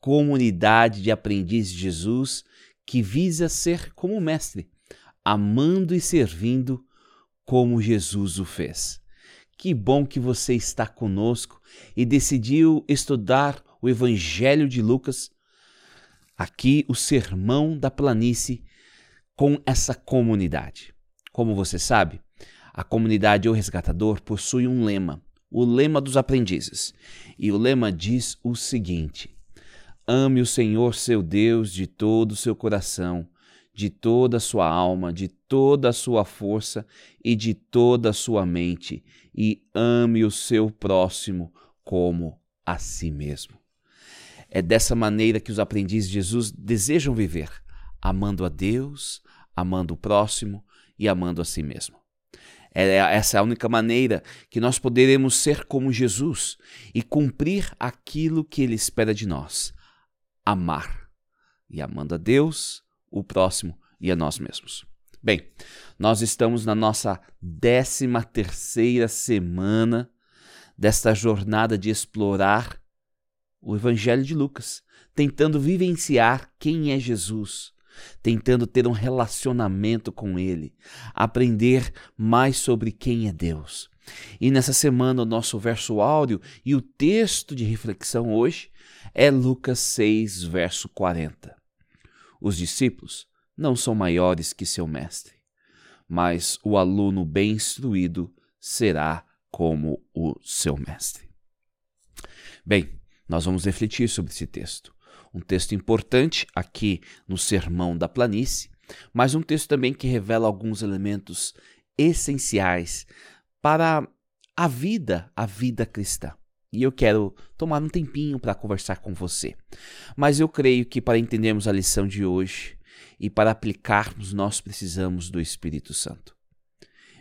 comunidade de aprendizes de Jesus que visa ser como mestre, amando e servindo como Jesus o fez. Que bom que você está conosco e decidiu estudar o Evangelho de Lucas, aqui o Sermão da Planície, com essa comunidade. Como você sabe, a comunidade O Resgatador possui um lema, o lema dos aprendizes. E o lema diz o seguinte: Ame o Senhor seu Deus de todo o seu coração, de toda a sua alma, de toda a sua força e de toda a sua mente, e ame o seu próximo como a si mesmo. É dessa maneira que os aprendizes de Jesus desejam viver, amando a Deus, amando o próximo e amando a si mesmo. É, essa é a única maneira que nós poderemos ser como Jesus e cumprir aquilo que Ele espera de nós amar. E amando a Deus, o próximo e a nós mesmos. Bem, nós estamos na nossa décima terceira semana desta jornada de explorar o Evangelho de Lucas, tentando vivenciar quem é Jesus, tentando ter um relacionamento com Ele, aprender mais sobre quem é Deus. E nessa semana, o nosso verso áureo e o texto de reflexão hoje é Lucas 6, verso 40. Os discípulos não são maiores que seu mestre, mas o aluno bem instruído será como o seu mestre. Bem, nós vamos refletir sobre esse texto. Um texto importante aqui no Sermão da Planície, mas um texto também que revela alguns elementos essenciais para a vida, a vida cristã. E eu quero tomar um tempinho para conversar com você. Mas eu creio que para entendermos a lição de hoje e para aplicarmos, nós precisamos do Espírito Santo.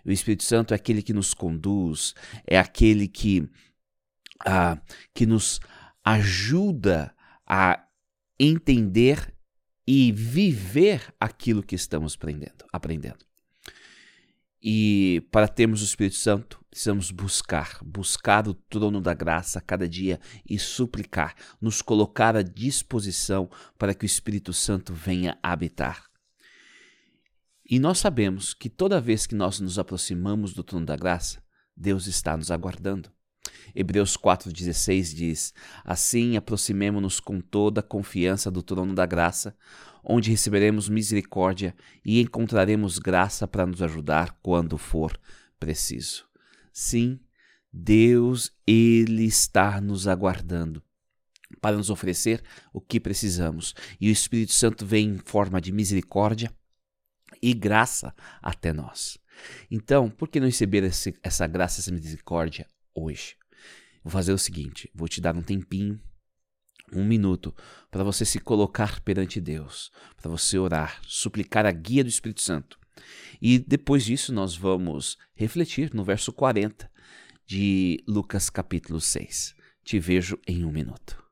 O Espírito Santo é aquele que nos conduz, é aquele que, ah, que nos ajuda a entender e viver aquilo que estamos aprendendo. aprendendo. E para termos o Espírito Santo, precisamos buscar, buscar o trono da graça cada dia e suplicar, nos colocar à disposição para que o Espírito Santo venha habitar. E nós sabemos que toda vez que nós nos aproximamos do trono da graça, Deus está nos aguardando. Hebreus 4,16 diz: Assim aproximemo-nos com toda a confiança do trono da graça, onde receberemos misericórdia e encontraremos graça para nos ajudar quando for preciso. Sim, Deus, Ele está nos aguardando para nos oferecer o que precisamos. E o Espírito Santo vem em forma de misericórdia e graça até nós. Então, por que não receber esse, essa graça, essa misericórdia hoje? Vou fazer o seguinte: vou te dar um tempinho, um minuto, para você se colocar perante Deus, para você orar, suplicar a guia do Espírito Santo. E depois disso, nós vamos refletir no verso 40 de Lucas capítulo 6. Te vejo em um minuto.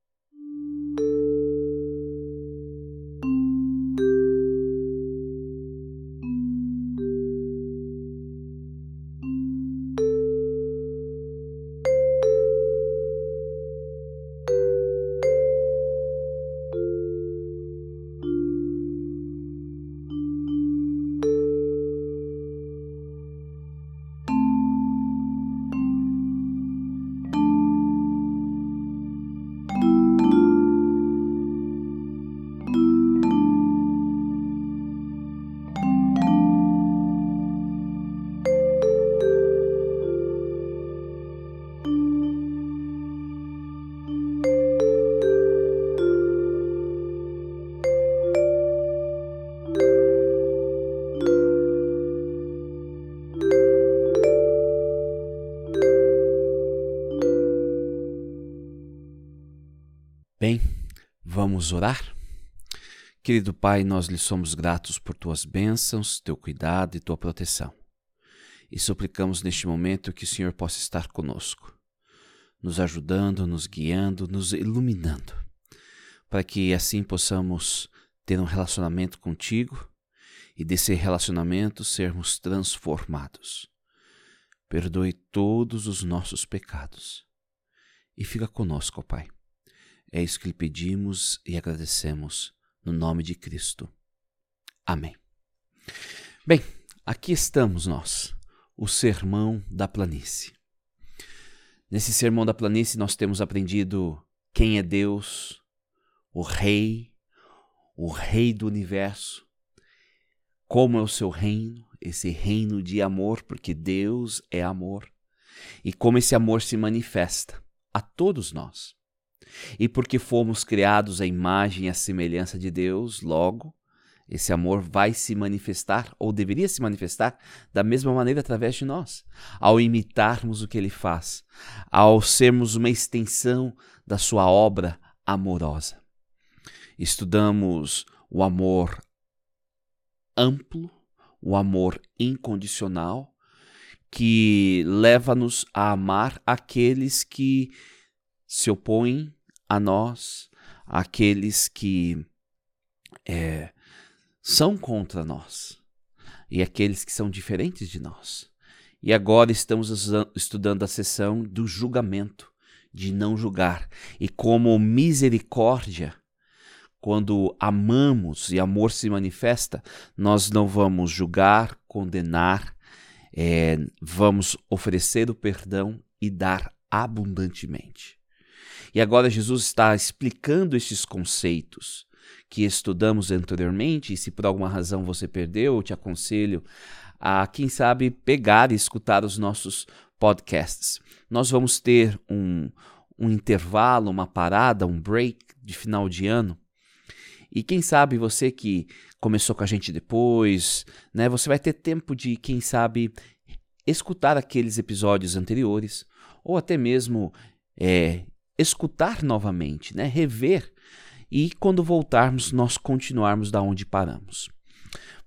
Vamos orar? Querido Pai, nós lhe somos gratos por tuas bênçãos, teu cuidado e tua proteção. E suplicamos neste momento que o Senhor possa estar conosco, nos ajudando, nos guiando, nos iluminando, para que assim possamos ter um relacionamento contigo e desse relacionamento sermos transformados. Perdoe todos os nossos pecados e fica conosco, Pai é isso que lhe pedimos e agradecemos no nome de Cristo. Amém. Bem, aqui estamos nós, o Sermão da Planície. Nesse Sermão da Planície nós temos aprendido quem é Deus, o Rei, o Rei do universo, como é o seu reino, esse reino de amor, porque Deus é amor, e como esse amor se manifesta a todos nós. E porque fomos criados à imagem e à semelhança de Deus, logo, esse amor vai se manifestar, ou deveria se manifestar, da mesma maneira através de nós, ao imitarmos o que ele faz, ao sermos uma extensão da sua obra amorosa. Estudamos o amor amplo, o amor incondicional, que leva-nos a amar aqueles que se opõem a nós, aqueles que é, são contra nós e aqueles que são diferentes de nós. E agora estamos estudando a sessão do julgamento, de não julgar. E como misericórdia, quando amamos e amor se manifesta, nós não vamos julgar, condenar, é, vamos oferecer o perdão e dar abundantemente. E agora Jesus está explicando estes conceitos que estudamos anteriormente, e se por alguma razão você perdeu, eu te aconselho a, quem sabe, pegar e escutar os nossos podcasts. Nós vamos ter um, um intervalo, uma parada, um break de final de ano. E quem sabe você que começou com a gente depois, né, você vai ter tempo de, quem sabe, escutar aqueles episódios anteriores, ou até mesmo é, escutar novamente, né? rever, e quando voltarmos, nós continuarmos da onde paramos.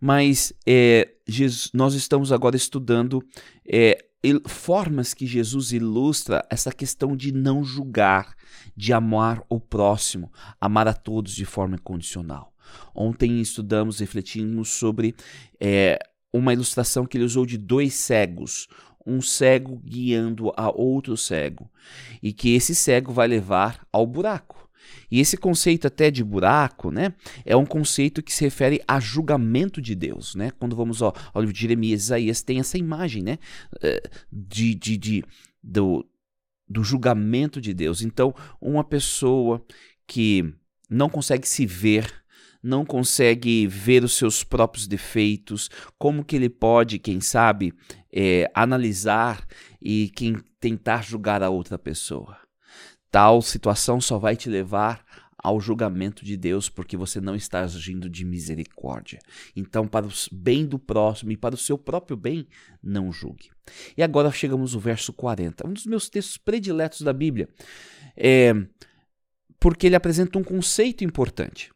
Mas é, Jesus, nós estamos agora estudando é, formas que Jesus ilustra essa questão de não julgar, de amar o próximo, amar a todos de forma incondicional. Ontem estudamos, refletimos sobre é, uma ilustração que ele usou de dois cegos, um cego guiando a outro cego, e que esse cego vai levar ao buraco. E esse conceito até de buraco, né, é um conceito que se refere a julgamento de Deus, né? Quando vamos ao, ao livro de Jeremias, Isaías tem essa imagem, né, eh, de, de, de do, do julgamento de Deus. Então, uma pessoa que não consegue se ver não consegue ver os seus próprios defeitos, como que ele pode, quem sabe, é, analisar e quem tentar julgar a outra pessoa. Tal situação só vai te levar ao julgamento de Deus, porque você não está agindo de misericórdia. Então, para o bem do próximo e para o seu próprio bem, não julgue. E agora chegamos no verso 40, um dos meus textos prediletos da Bíblia, é, porque ele apresenta um conceito importante.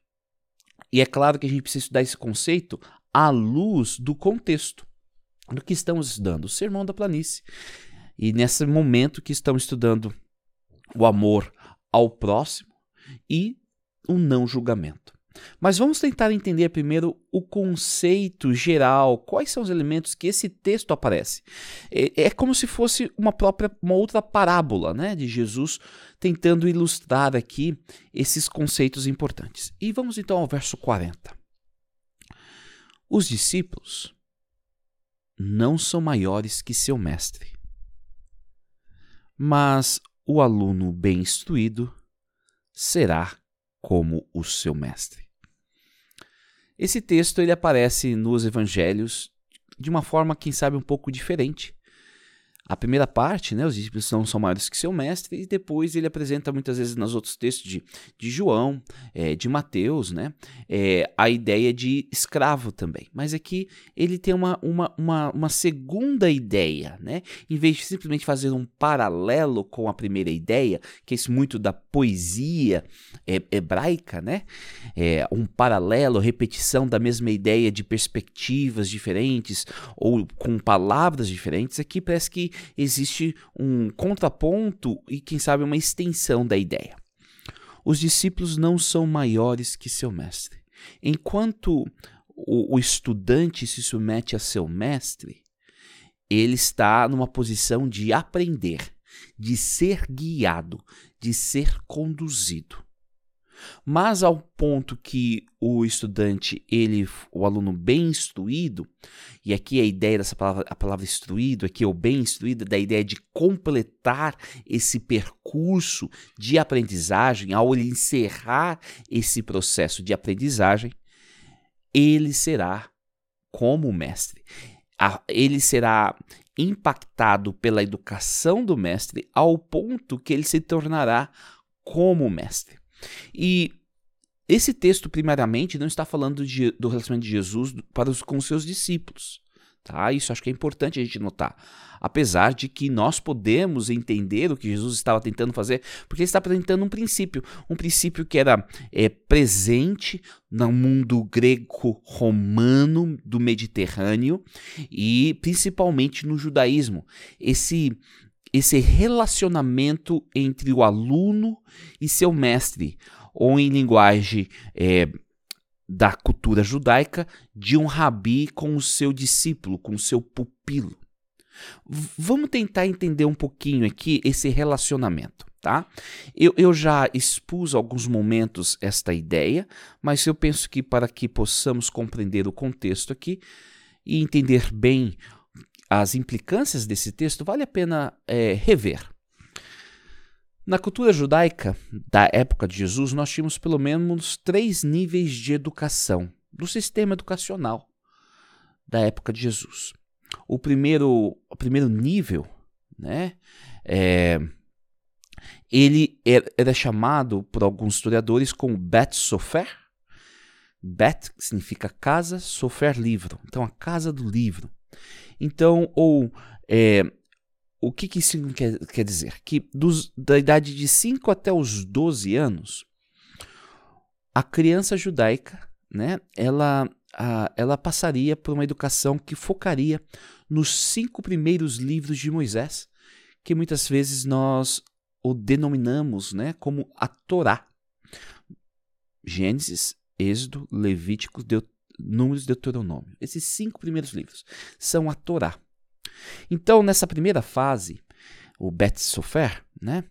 E é claro que a gente precisa estudar esse conceito à luz do contexto do que estamos estudando, o Sermão da Planície. E nesse momento que estamos estudando o amor ao próximo e o não julgamento. Mas vamos tentar entender primeiro o conceito geral, quais são os elementos que esse texto aparece. É, é, como se fosse uma própria, uma outra parábola, né, de Jesus tentando ilustrar aqui esses conceitos importantes. E vamos então ao verso 40. Os discípulos não são maiores que seu mestre, mas o aluno bem instruído será como o seu mestre. Esse texto ele aparece nos evangelhos de uma forma, quem sabe, um pouco diferente. A primeira parte, né, os discípulos não são maiores que seu mestre, e depois ele apresenta muitas vezes nos outros textos de, de João, é, de Mateus, né, é, a ideia de escravo também. Mas aqui ele tem uma, uma, uma, uma, segunda ideia, né, em vez de simplesmente fazer um paralelo com a primeira ideia, que é isso muito da poesia é, hebraica, né, é, um paralelo, repetição da mesma ideia de perspectivas diferentes ou com palavras diferentes, aqui parece que existe um contraponto e, quem sabe, uma extensão da ideia. Os discípulos não são maiores que seu mestre. Enquanto o, o estudante se submete a seu mestre, ele está numa posição de aprender, de ser guiado, de ser conduzido mas ao ponto que o estudante, ele, o aluno bem instruído, e aqui a ideia dessa palavra, a palavra instruído, aqui é o bem instruído, da ideia de completar esse percurso de aprendizagem, ao ele encerrar esse processo de aprendizagem, ele será como mestre. Ele será impactado pela educação do mestre ao ponto que ele se tornará como mestre. E esse texto, primariamente, não está falando de, do relacionamento de Jesus para os, com os seus discípulos. Tá? Isso acho que é importante a gente notar. Apesar de que nós podemos entender o que Jesus estava tentando fazer, porque ele está apresentando um princípio, um princípio que era é, presente no mundo grego-romano do Mediterrâneo e principalmente no judaísmo. Esse esse relacionamento entre o aluno e seu mestre, ou em linguagem é, da cultura judaica, de um rabi com o seu discípulo, com o seu pupilo. Vamos tentar entender um pouquinho aqui esse relacionamento, tá? Eu, eu já expus alguns momentos esta ideia, mas eu penso que para que possamos compreender o contexto aqui e entender bem as implicâncias desse texto, vale a pena é, rever. Na cultura judaica da época de Jesus, nós tínhamos pelo menos três níveis de educação do sistema educacional da época de Jesus. O primeiro, o primeiro nível, né, é, ele era, chamado por alguns historiadores como Bet Sofer. Bet significa casa, Sofer livro. Então a casa do livro. Então, ou é, o que, que isso quer, quer dizer? Que dos, da idade de 5 até os 12 anos, a criança judaica, né, ela, a, ela passaria por uma educação que focaria nos cinco primeiros livros de Moisés, que muitas vezes nós o denominamos né, como a Torá. Gênesis, Êxodo, Levítico, Deut Números e Deuteronômio. Esses cinco primeiros livros são a Torá. Então, nessa primeira fase, o Bet Sofer, né?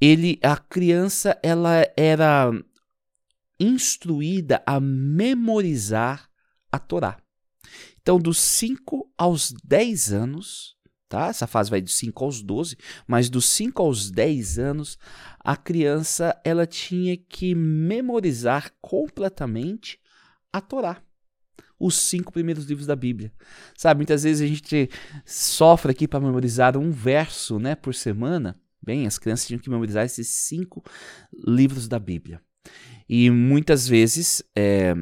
Ele, a criança, ela era instruída a memorizar a Torá. Então, dos 5 aos 10 anos, tá? Essa fase vai dos 5 aos 12, mas dos 5 aos 10 anos, a criança ela tinha que memorizar completamente a Torá os cinco primeiros livros da Bíblia. Sabe, muitas vezes a gente sofre aqui para memorizar um verso né, por semana. Bem, as crianças tinham que memorizar esses cinco livros da Bíblia. E muitas vezes é,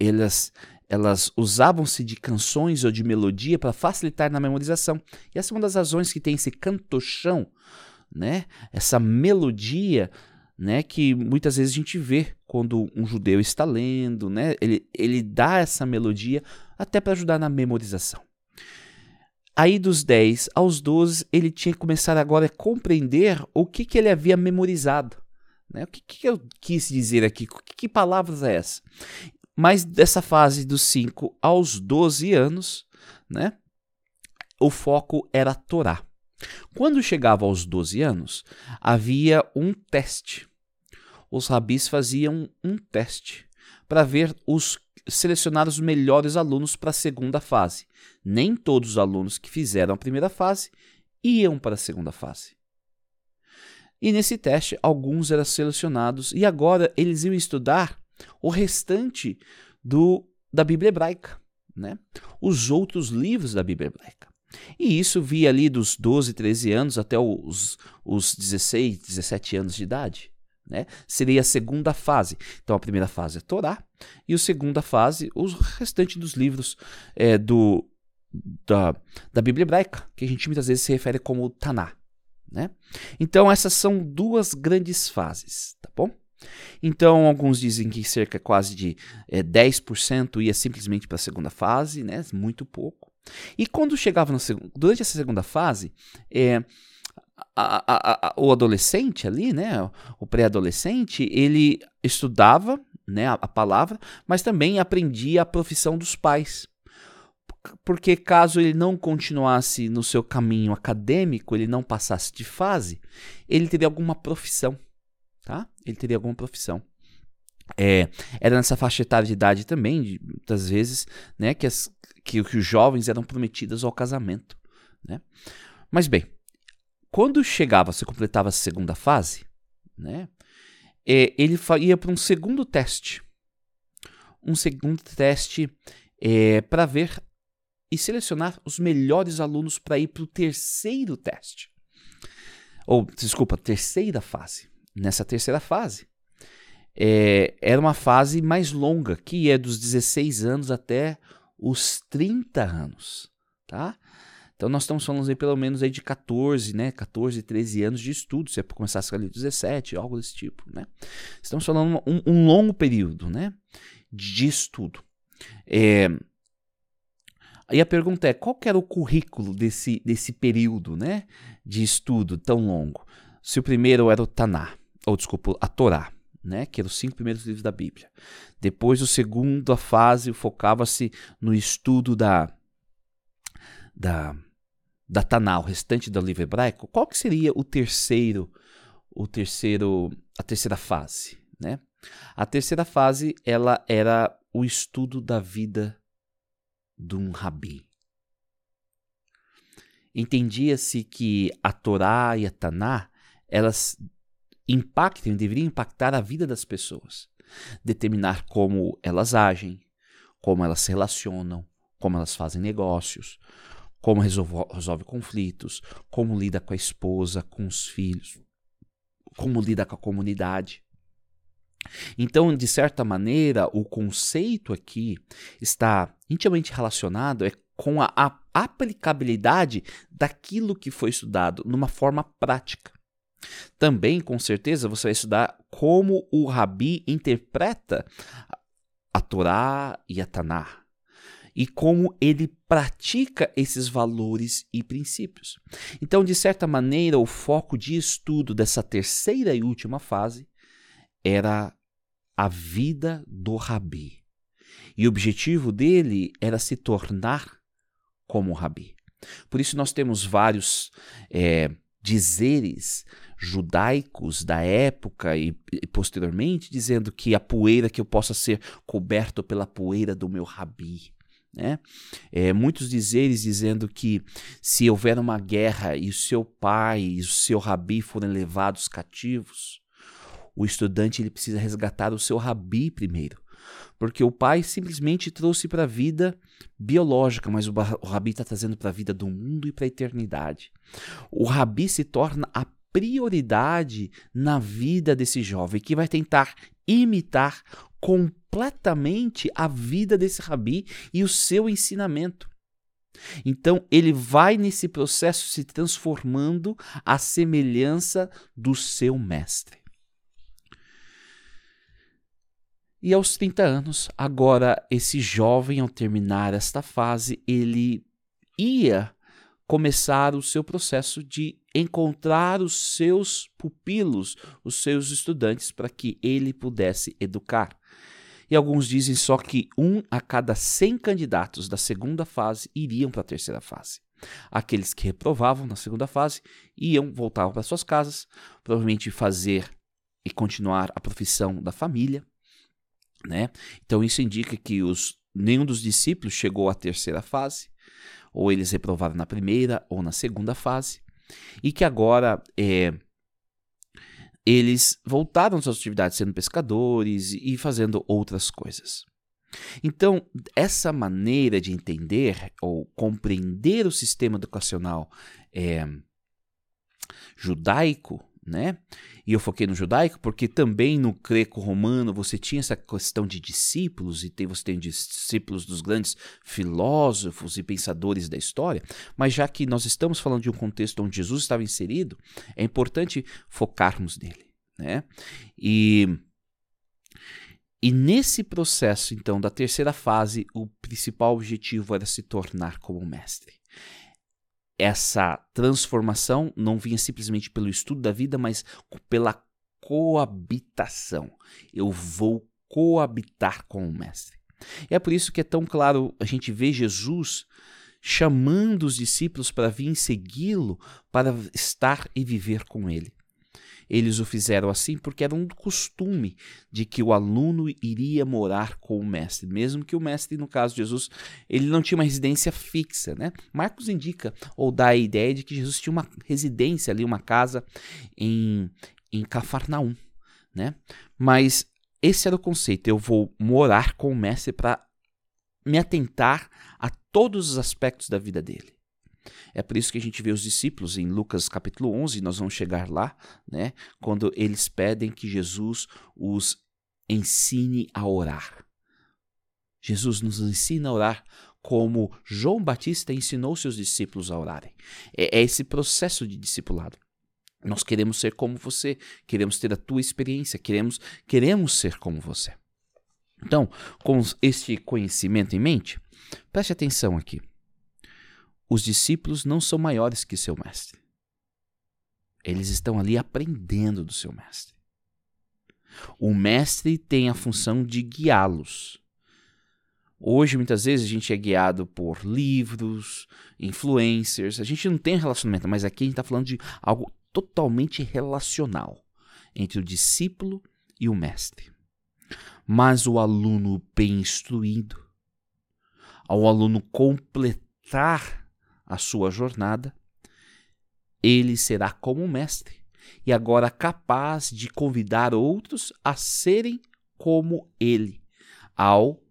elas, elas usavam-se de canções ou de melodia para facilitar na memorização. E essa é uma das razões que tem esse cantochão, né? essa melodia né, que muitas vezes a gente vê quando um judeu está lendo, né, ele, ele dá essa melodia até para ajudar na memorização. Aí dos 10 aos 12, ele tinha que começar agora a compreender o que, que ele havia memorizado. Né? O que, que eu quis dizer aqui? Que, que palavras é essa? Mas dessa fase dos 5 aos 12 anos, né, o foco era a Torá. Quando chegava aos 12 anos, havia um teste. Os rabis faziam um teste para ver os selecionar os melhores alunos para a segunda fase. Nem todos os alunos que fizeram a primeira fase iam para a segunda fase. E nesse teste, alguns eram selecionados e agora eles iam estudar o restante do, da Bíblia hebraica, né? os outros livros da Bíblia hebraica. E isso via ali dos 12, 13 anos até os, os 16, 17 anos de idade. Né? Seria a segunda fase. Então a primeira fase é Torá e a segunda fase, os restantes dos livros é, do, da, da Bíblia hebraica, que a gente muitas vezes se refere como Taná. Né? Então essas são duas grandes fases, tá bom? Então, alguns dizem que cerca quase de é, 10% ia simplesmente para a segunda fase, né? muito pouco. E quando chegava no, durante essa segunda fase, é, a, a, a, o adolescente ali, né, o pré-adolescente, ele estudava né, a, palavra, mas também aprendia a profissão dos pais. Porque caso ele não continuasse no seu caminho acadêmico, ele não passasse de fase, ele teria alguma profissão, tá? Ele teria alguma profissão. É, era nessa faixa etária de idade também, de, muitas vezes, né, que, as, que, que os jovens eram prometidos ao casamento, né? Mas bem, quando chegava, você completava a segunda fase, né? É, ele ia para um segundo teste. Um segundo teste é, para ver e selecionar os melhores alunos para ir para o terceiro teste. Ou, desculpa, terceira fase. Nessa terceira fase, é, era uma fase mais longa, que é dos 16 anos até os 30 anos. Tá? Então nós estamos falando aí pelo menos aí de 14, né, 14, 13 anos de estudo, se é para começar ali 17, algo desse tipo, né? Estamos falando um, um longo período, né, de estudo. É, Aí a pergunta é, qual era o currículo desse, desse período, né, de estudo tão longo? Se o primeiro era o Taná, ou desculpa, a Torá, né, que eram os cinco primeiros livros da Bíblia. Depois, o segundo a fase focava-se no estudo da da da Taná, o restante do livro hebraico, qual que seria o terceiro, o terceiro, a terceira fase, né? A terceira fase, ela era o estudo da vida de um rabi. Entendia-se que a Torá e a Taná, elas impactam, deveriam impactar a vida das pessoas, determinar como elas agem, como elas se relacionam, como elas fazem negócios, como resolve, resolve conflitos, como lida com a esposa, com os filhos, como lida com a comunidade. Então, de certa maneira, o conceito aqui está intimamente relacionado é com a, a aplicabilidade daquilo que foi estudado numa forma prática. Também, com certeza, você vai estudar como o Rabi interpreta a Torá e a Tanar e como ele pratica esses valores e princípios. Então, de certa maneira, o foco de estudo dessa terceira e última fase era a vida do rabi. E o objetivo dele era se tornar como o rabi. Por isso, nós temos vários é, dizeres judaicos da época e, e, posteriormente dizendo que a poeira que eu possa ser coberto pela poeira do meu rabi. Né? É, muitos dizeres dizendo que se houver uma guerra e o seu pai e o seu rabi forem levados cativos, o estudante ele precisa resgatar o seu rabi primeiro. Porque o pai simplesmente trouxe para a vida biológica, mas o, o rabi está trazendo para a vida do mundo e para a eternidade. O rabi se torna a prioridade na vida desse jovem que vai tentar imitar completamente a vida desse rabi e o seu ensinamento. Então ele vai nesse processo se transformando à semelhança do seu mestre. E aos 30 anos, agora esse jovem ao terminar esta fase, ele ia começar o seu processo de encontrar os seus pupilos, os seus estudantes, para que ele pudesse educar. E alguns dizem só que um a cada 100 candidatos da segunda fase iriam para a terceira fase. Aqueles que reprovavam na segunda fase iam voltar para suas casas, provavelmente fazer e continuar a profissão da família, né? Então isso indica que os nenhum dos discípulos chegou à terceira fase, ou eles reprovaram na primeira ou na segunda fase e que agora é, eles voltaram às suas atividades sendo pescadores e fazendo outras coisas. Então, essa maneira de entender ou compreender o sistema educacional é, judaico, né? E eu foquei no judaico porque também no greco-romano você tinha essa questão de discípulos e tem, você tem discípulos dos grandes filósofos e pensadores da história, mas já que nós estamos falando de um contexto onde Jesus estava inserido, é importante focarmos nele, né? E e nesse processo, então, da terceira fase, o principal objetivo era se tornar como mestre. Essa transformação não vinha simplesmente pelo estudo da vida, mas pela coabitação. Eu vou coabitar com o mestre. E é por isso que é tão claro a gente vê Jesus chamando os discípulos para vir segui-lo, para estar e viver com ele. Eles o fizeram assim porque era um costume de que o aluno iria morar com o mestre, mesmo que o mestre, no caso de Jesus, ele não tinha uma residência fixa, né? Marcos indica ou dá a ideia de que Jesus tinha uma residência ali, uma casa em, em Cafarnaum, né? Mas esse era o conceito, eu vou morar com o mestre para me atentar a todos os aspectos da vida dele. É por isso que a gente vê os discípulos em Lucas capítulo 11, nós vamos chegar lá, né, quando eles pedem que Jesus os ensine a orar. Jesus nos ensina a orar como João Batista ensinou seus discípulos a orarem. É, é esse processo de discipulado. Nós queremos ser como você, queremos ter a tua experiência, queremos, queremos ser como você. Então, com este conhecimento em mente, preste atenção aqui os discípulos não são maiores que seu mestre. Eles estão ali aprendendo do seu mestre. O mestre tem a função de guiá-los. Hoje, muitas vezes, a gente é guiado por livros, influencers. A gente não tem relacionamento, mas aqui a gente está falando de algo totalmente relacional entre o discípulo e o mestre. Mas o aluno bem instruído, ao aluno completar a sua jornada, ele será como mestre e agora capaz de convidar outros a serem como ele, ao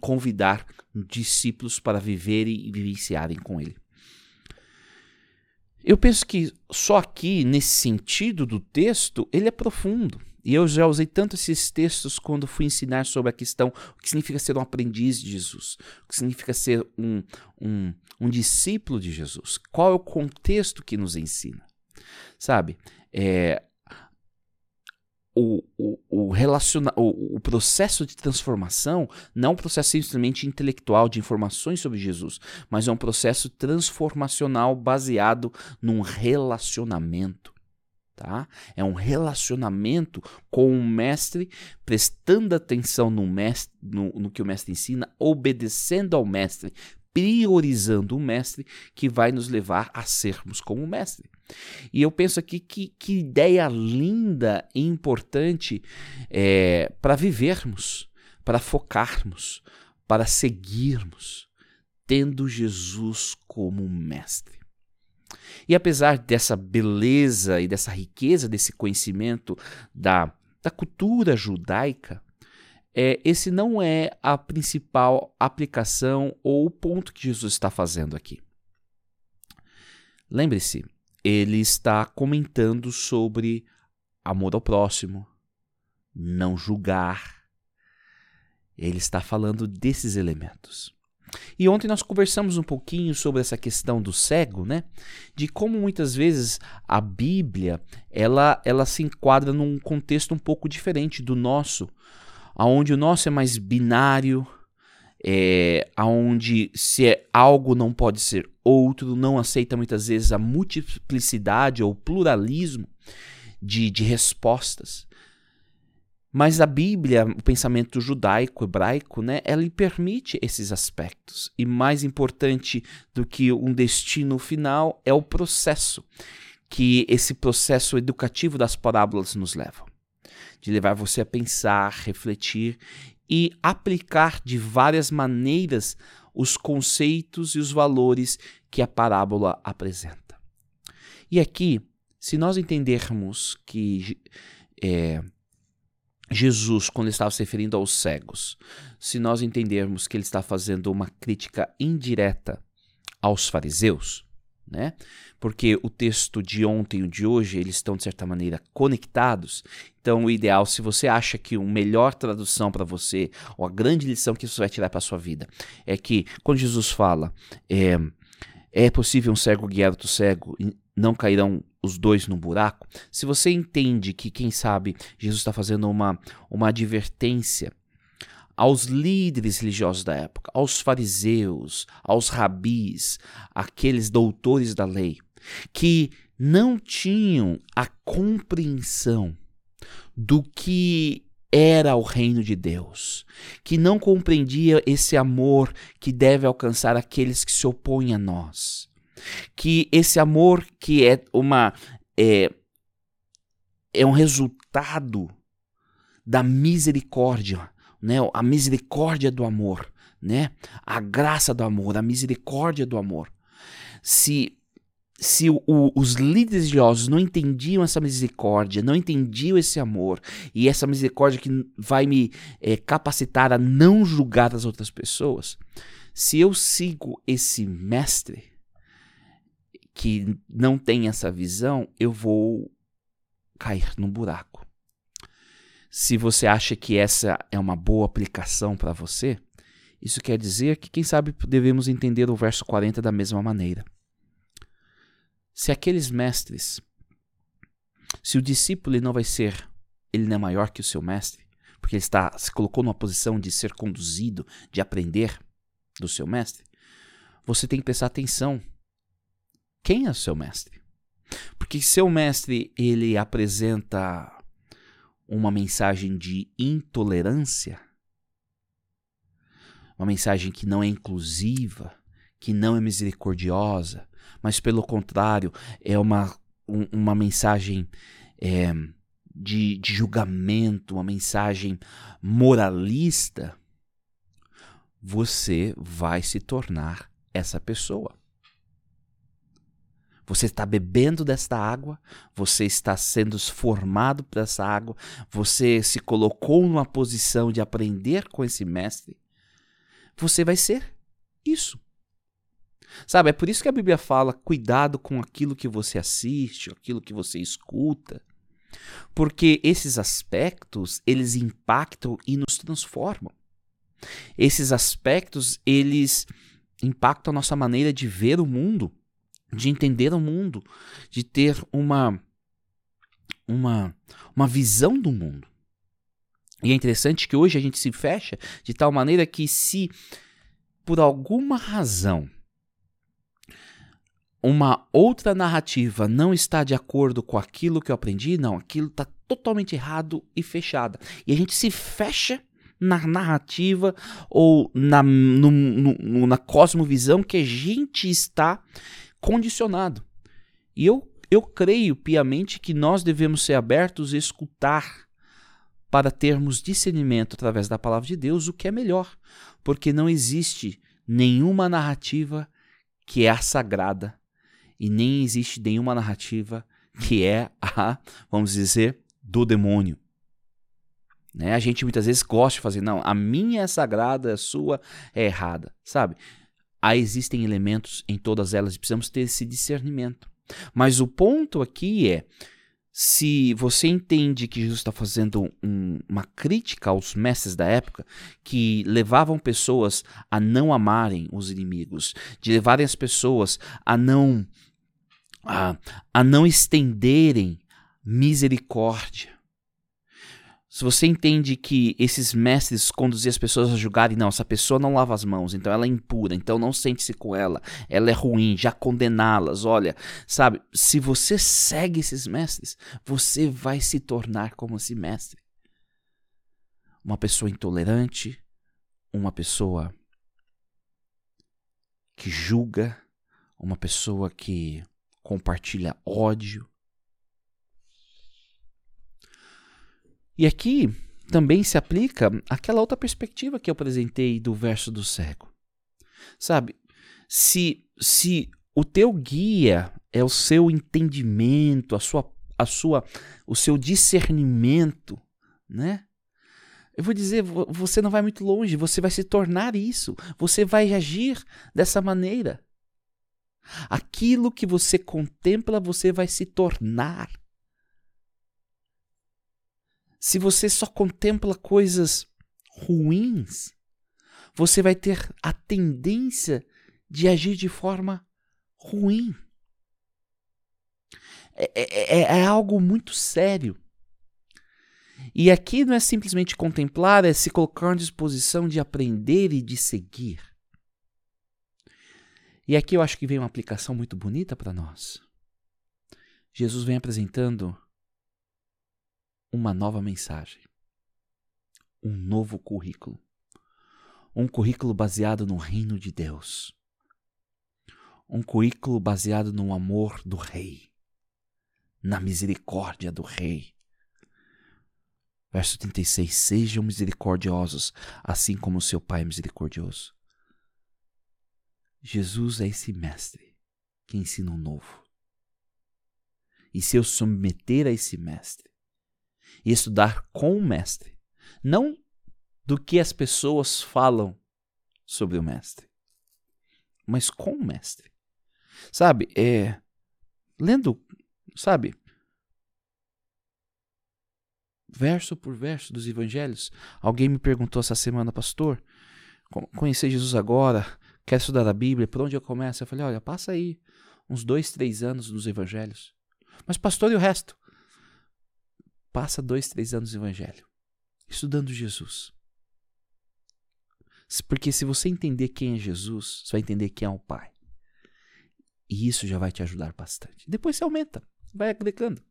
convidar discípulos para viverem e vivenciarem com ele. Eu penso que só aqui, nesse sentido do texto, ele é profundo. E eu já usei tanto esses textos quando fui ensinar sobre a questão o que significa ser um aprendiz de Jesus, o que significa ser um, um, um discípulo de Jesus. Qual é o contexto que nos ensina? Sabe? É, o, o, o, relaciona, o, o, processo de transformação não é um processo simplesmente intelectual de informações sobre Jesus, mas é um processo transformacional baseado num relacionamento. Tá? É um relacionamento com o mestre, prestando atenção no, mestre, no, no que o mestre ensina, obedecendo ao mestre, priorizando o mestre, que vai nos levar a sermos como o mestre. E eu penso aqui que, que ideia linda e importante é, para vivermos, para focarmos, para seguirmos, tendo Jesus como mestre. E apesar dessa beleza e dessa riqueza desse conhecimento da, da cultura judaica, é, esse não é a principal aplicação ou o ponto que Jesus está fazendo aqui. Lembre-se, ele está comentando sobre amor ao próximo, não julgar. Ele está falando desses elementos. E ontem nós conversamos um pouquinho sobre essa questão do cego, né? De como muitas vezes a Bíblia, ela ela se enquadra num contexto um pouco diferente do nosso, aonde o nosso é mais binário, é, aonde se é algo não pode ser outro, não aceita muitas vezes a multiplicidade ou pluralismo de, de respostas. Mas a Bíblia, o pensamento judaico, hebraico, né, ela permite esses aspectos. E mais importante do que um destino final é o processo que esse processo educativo das parábolas nos leva. De levar você a pensar, refletir e aplicar de várias maneiras os conceitos e os valores que a parábola apresenta. E aqui, se nós entendermos que é, Jesus, quando estava se referindo aos cegos, se nós entendermos que ele está fazendo uma crítica indireta aos fariseus, né? Porque o texto de ontem e o de hoje, eles estão de certa maneira conectados. Então, o ideal, se você acha que uma melhor tradução para você, ou a grande lição que você vai tirar para a sua vida, é que quando Jesus fala, é, é possível um cego guiar outro cego, não cairão os dois no buraco, se você entende que, quem sabe, Jesus está fazendo uma, uma advertência aos líderes religiosos da época, aos fariseus, aos rabis, aqueles doutores da lei, que não tinham a compreensão do que era o reino de Deus, que não compreendia esse amor que deve alcançar aqueles que se opõem a nós que esse amor que é uma é, é um resultado da misericórdia, né? A misericórdia do amor, né? A graça do amor, a misericórdia do amor. Se se o, os líderes religiosos não entendiam essa misericórdia, não entendiam esse amor, e essa misericórdia que vai me é, capacitar a não julgar as outras pessoas, se eu sigo esse mestre, que não tem essa visão, eu vou cair no buraco. Se você acha que essa é uma boa aplicação para você, isso quer dizer que, quem sabe, devemos entender o verso 40 da mesma maneira. Se aqueles mestres, se o discípulo não vai ser, ele não é maior que o seu mestre, porque ele está, se colocou numa posição de ser conduzido, de aprender do seu mestre, você tem que prestar atenção quem é o seu mestre? Porque seu mestre ele apresenta uma mensagem de intolerância, uma mensagem que não é inclusiva, que não é misericordiosa, mas pelo contrário é uma, um, uma mensagem é, de, de julgamento, uma mensagem moralista, você vai se tornar essa pessoa. Você está bebendo desta água, você está sendo formado por essa água, você se colocou numa posição de aprender com esse mestre. Você vai ser isso. Sabe, é por isso que a Bíblia fala: cuidado com aquilo que você assiste, aquilo que você escuta. Porque esses aspectos, eles impactam e nos transformam. Esses aspectos, eles impactam a nossa maneira de ver o mundo de entender o mundo, de ter uma uma uma visão do mundo. E é interessante que hoje a gente se fecha de tal maneira que se por alguma razão uma outra narrativa não está de acordo com aquilo que eu aprendi, não, aquilo está totalmente errado e fechada. E a gente se fecha na narrativa ou na, no, no, na cosmovisão que a gente está condicionado. E eu, eu creio piamente que nós devemos ser abertos a escutar para termos discernimento através da palavra de Deus o que é melhor, porque não existe nenhuma narrativa que é a sagrada e nem existe nenhuma narrativa que é a, vamos dizer, do demônio. Né? A gente muitas vezes gosta de fazer, não, a minha é sagrada, a sua é errada, sabe? Há existem elementos em todas elas e precisamos ter esse discernimento. Mas o ponto aqui é: se você entende que Jesus está fazendo um, uma crítica aos mestres da época, que levavam pessoas a não amarem os inimigos, de levarem as pessoas a não a, a não estenderem misericórdia, se você entende que esses mestres conduziam as pessoas a julgarem, não, essa pessoa não lava as mãos, então ela é impura, então não sente-se com ela, ela é ruim, já condená-las, olha, sabe? Se você segue esses mestres, você vai se tornar como esse mestre. Uma pessoa intolerante, uma pessoa que julga, uma pessoa que compartilha ódio, E aqui também se aplica aquela outra perspectiva que eu apresentei do verso do cego. Sabe, se, se o teu guia é o seu entendimento, a sua, a sua, o seu discernimento, né? Eu vou dizer, você não vai muito longe, você vai se tornar isso, você vai agir dessa maneira. Aquilo que você contempla, você vai se tornar. Se você só contempla coisas ruins, você vai ter a tendência de agir de forma ruim. É, é, é, é algo muito sério. E aqui não é simplesmente contemplar, é se colocar à disposição de aprender e de seguir. E aqui eu acho que vem uma aplicação muito bonita para nós. Jesus vem apresentando uma nova mensagem, um novo currículo. Um currículo baseado no reino de Deus. Um currículo baseado no amor do Rei, na misericórdia do Rei. Verso 36: Sejam misericordiosos, assim como seu Pai é misericordioso. Jesus é esse mestre que ensina o novo. E se eu submeter a esse mestre e estudar com o mestre, não do que as pessoas falam sobre o mestre, mas com o mestre. Sabe, é lendo, sabe, verso por verso dos evangelhos. Alguém me perguntou essa semana, pastor, conhecer Jesus agora, quer estudar a Bíblia, por onde eu começo? Eu falei, olha, passa aí uns dois, três anos nos evangelhos. Mas pastor, e o resto? Passa dois, três anos no evangelho, estudando Jesus. Porque se você entender quem é Jesus, você vai entender quem é o Pai. E isso já vai te ajudar bastante. Depois você aumenta, vai agregando.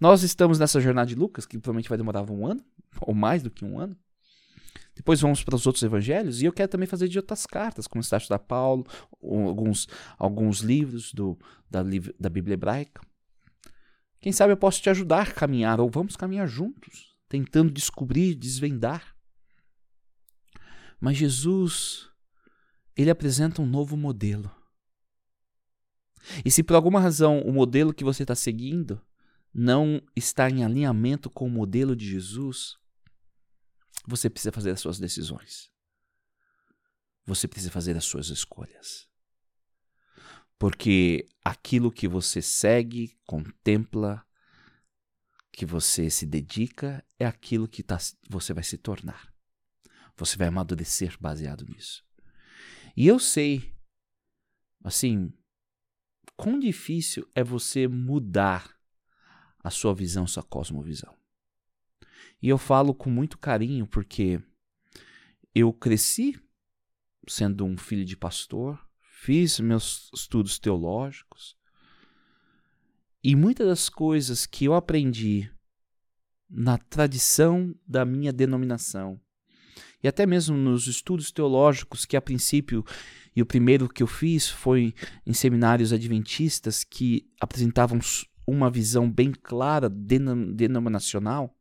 Nós estamos nessa jornada de Lucas, que provavelmente vai demorar um ano, ou mais do que um ano. Depois vamos para os outros evangelhos, e eu quero também fazer de outras cartas, como o da Paulo, alguns, alguns livros do, da, da Bíblia hebraica. Quem sabe eu posso te ajudar a caminhar, ou vamos caminhar juntos, tentando descobrir, desvendar. Mas Jesus, ele apresenta um novo modelo. E se por alguma razão o modelo que você está seguindo não está em alinhamento com o modelo de Jesus, você precisa fazer as suas decisões. Você precisa fazer as suas escolhas. Porque aquilo que você segue, contempla, que você se dedica, é aquilo que tá, você vai se tornar. Você vai amadurecer baseado nisso. E eu sei, assim, quão difícil é você mudar a sua visão, sua cosmovisão. E eu falo com muito carinho porque eu cresci sendo um filho de pastor, fiz meus estudos teológicos, e muitas das coisas que eu aprendi na tradição da minha denominação, e até mesmo nos estudos teológicos que a princípio e o primeiro que eu fiz foi em seminários adventistas que apresentavam uma visão bem clara denominacional.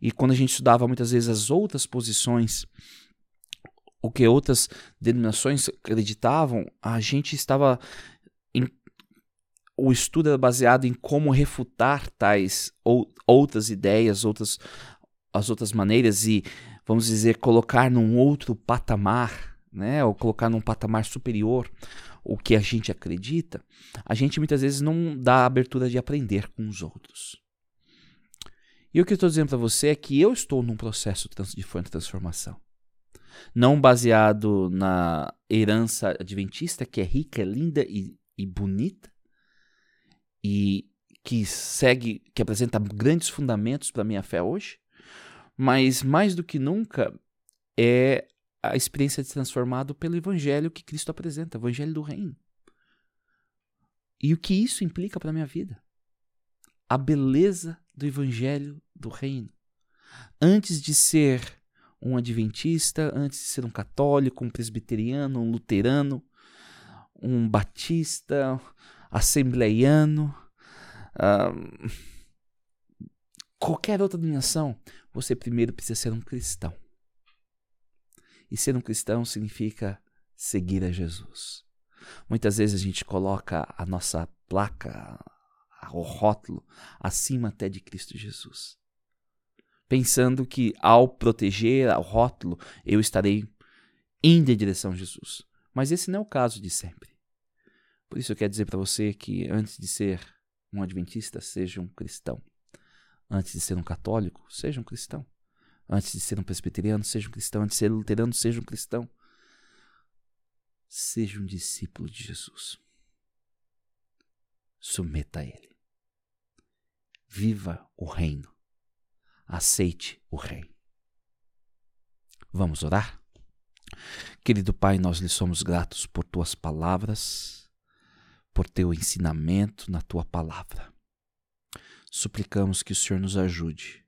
E quando a gente estudava muitas vezes as outras posições, o que outras denominações acreditavam, a gente estava em, o estudo era baseado em como refutar tais ou outras ideias, outras as outras maneiras e vamos dizer colocar num outro patamar, né, ou colocar num patamar superior o que a gente acredita, a gente muitas vezes não dá abertura de aprender com os outros. E o que eu estou dizendo para você é que eu estou num processo de transformação. Não baseado na herança adventista, que é rica, é linda e, e bonita, e que segue, que apresenta grandes fundamentos para a minha fé hoje, mas mais do que nunca é a experiência de transformado pelo evangelho que Cristo apresenta, o evangelho do reino. E o que isso implica para a minha vida? A beleza do evangelho do reino. Antes de ser um adventista, antes de ser um católico, um presbiteriano, um luterano, um batista, assembleiano, uh, qualquer outra denominação, você primeiro precisa ser um cristão. E ser um cristão significa seguir a Jesus. Muitas vezes a gente coloca a nossa placa, o rótulo, acima até de Cristo Jesus. Pensando que ao proteger o rótulo eu estarei indo em direção a Jesus. Mas esse não é o caso de sempre. Por isso eu quero dizer para você que antes de ser um adventista, seja um cristão. Antes de ser um católico, seja um cristão. Antes de ser um presbiteriano, seja um cristão. Antes de ser luterano, seja um cristão. Seja um discípulo de Jesus. Submeta a Ele. Viva o reino. Aceite o Rei. Vamos orar? Querido Pai, nós lhe somos gratos por tuas palavras, por teu ensinamento na tua palavra. Suplicamos que o Senhor nos ajude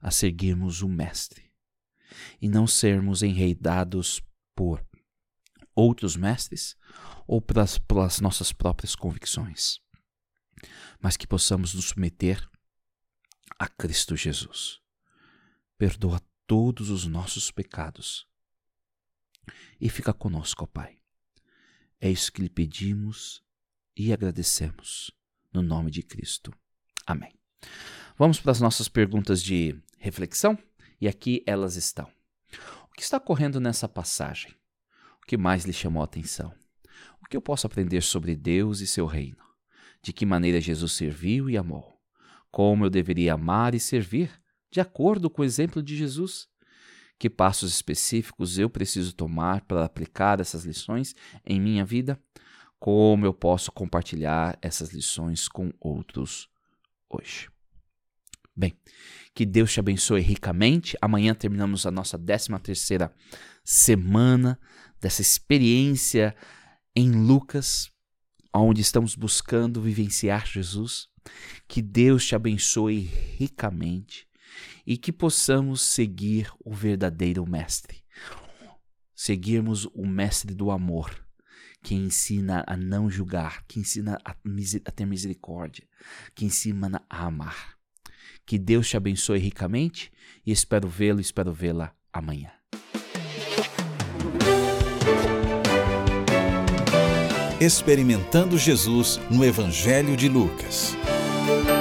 a seguirmos o Mestre e não sermos enreidados por outros mestres ou pelas, pelas nossas próprias convicções, mas que possamos nos submeter a Cristo Jesus. Perdoa todos os nossos pecados e fica conosco, ó Pai. É isso que lhe pedimos e agradecemos, no nome de Cristo. Amém. Vamos para as nossas perguntas de reflexão e aqui elas estão. O que está ocorrendo nessa passagem? O que mais lhe chamou a atenção? O que eu posso aprender sobre Deus e seu reino? De que maneira Jesus serviu e amou? Como eu deveria amar e servir, de acordo com o exemplo de Jesus? Que passos específicos eu preciso tomar para aplicar essas lições em minha vida? Como eu posso compartilhar essas lições com outros hoje? Bem, que Deus te abençoe ricamente. Amanhã terminamos a nossa 13 terceira semana dessa experiência em Lucas, onde estamos buscando vivenciar Jesus. Que Deus te abençoe ricamente e que possamos seguir o verdadeiro Mestre. Seguirmos o Mestre do amor, que ensina a não julgar, que ensina a, a ter misericórdia, que ensina a amar. Que Deus te abençoe ricamente e espero vê-lo, espero vê-la amanhã. Experimentando Jesus no Evangelho de Lucas. Thank you.